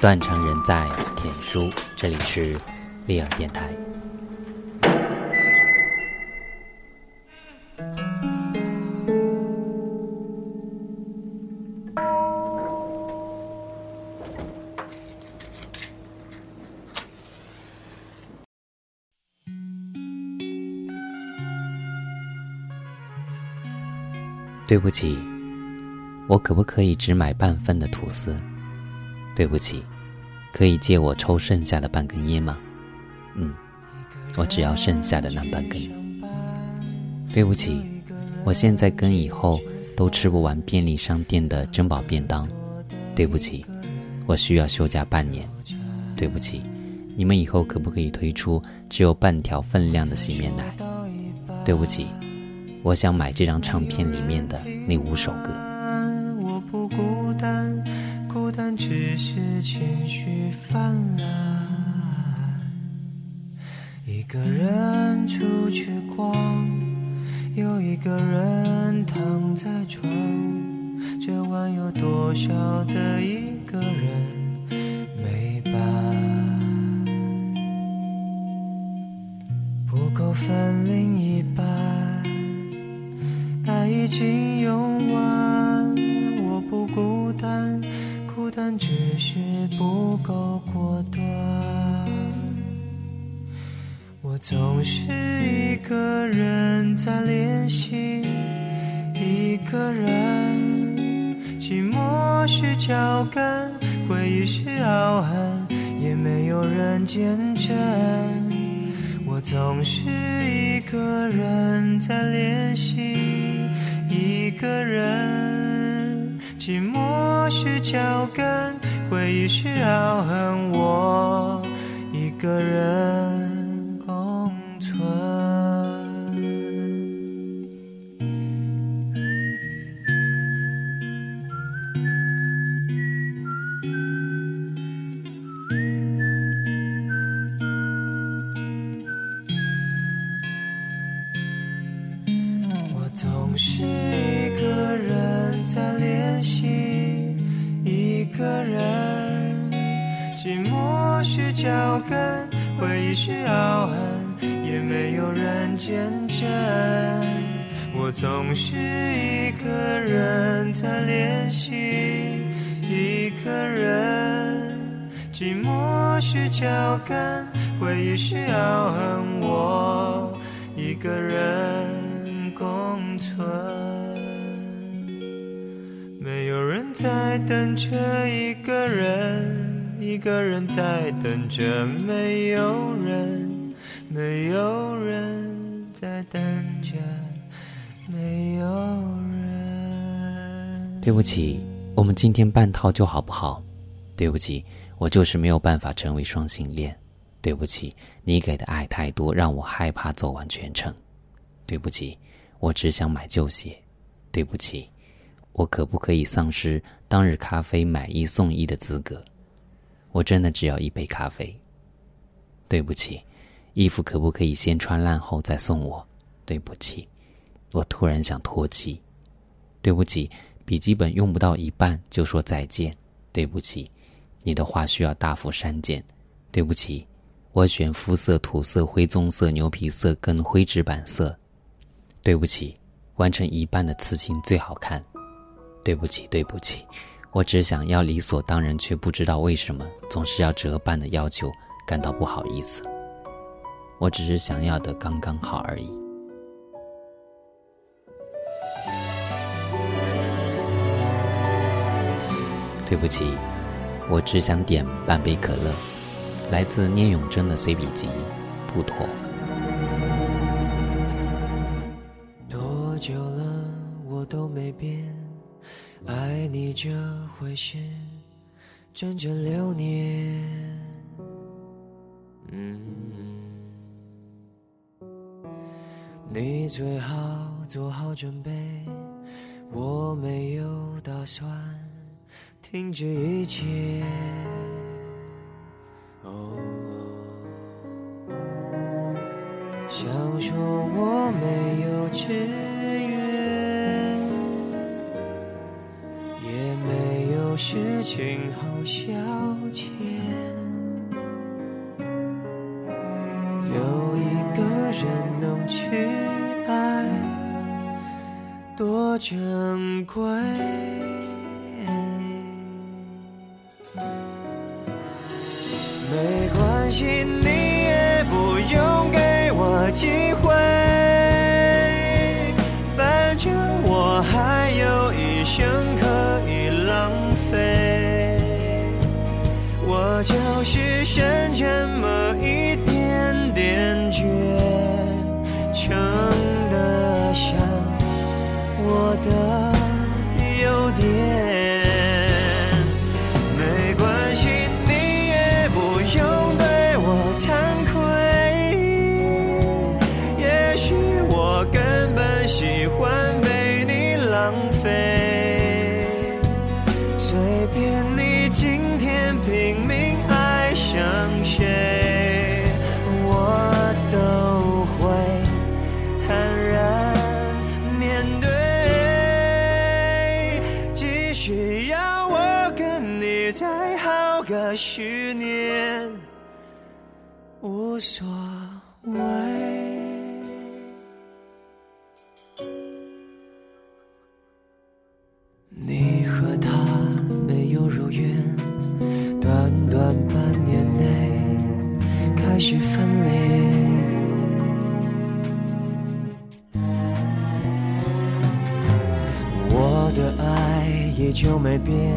断肠人在天书，这里是利尔电台。对不起，我可不可以只买半份的吐司？对不起，可以借我抽剩下的半根烟吗？嗯，我只要剩下的那半根。对不起，我现在跟以后都吃不完便利商店的珍宝便当。对不起，我需要休假半年。对不起，你们以后可不可以推出只有半条分量的洗面奶？对不起。我想买这张唱片里面的那五首歌。只是情绪泛滥。一个人出去逛，又一个人躺在床，这晚有多少的一个人没伴？不够分另一半。爱已经用完，总是一个人在练习，一个人，寂寞是脚跟，回忆是傲寒，也没有人见证。我总是一个人在练习。一个人，寂寞是脚跟，回忆是傲恨，我总是一个人在练习，一个人，寂寞是脚跟，回忆是傲寒，也没有人见证。我总是一个人在练习，一个人，寂寞是脚跟，回忆是傲寒，我一个人。共存，没有人在等着一个人，一个人在等着没有人，没有人在等着没有人。对不起，我们今天半套就好不好？对不起，我就是没有办法成为双性恋。对不起，你给的爱太多，让我害怕走完全程。对不起。我只想买旧鞋，对不起，我可不可以丧失当日咖啡买一送一的资格？我真的只要一杯咖啡。对不起，衣服可不可以先穿烂后再送我？对不起，我突然想脱机。对不起，笔记本用不到一半就说再见。对不起，你的话需要大幅删减。对不起，我选肤色土色、灰棕色、牛皮色跟灰纸板色。对不起，完成一半的刺青最好看。对不起，对不起，我只想要理所当然，却不知道为什么总是要折半的要求，感到不好意思。我只是想要的刚刚好而已。对不起，我只想点半杯可乐。来自聂永贞的随笔集，不妥。久了，我都没变，爱你这回事，整整六年。嗯，你最好做好准备，我没有打算停止一切。哦，想说我没有志。事情好消遣。有一个人能去爱，多珍贵。没关系，你是瞬间好个十年，无所谓。你和他没有如愿，短短半年内开始分裂。我的爱依旧没变，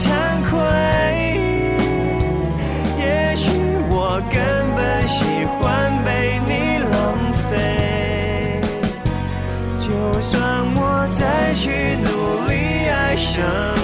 惭愧。也许我根本喜欢被你浪费。就算我再去努力爱上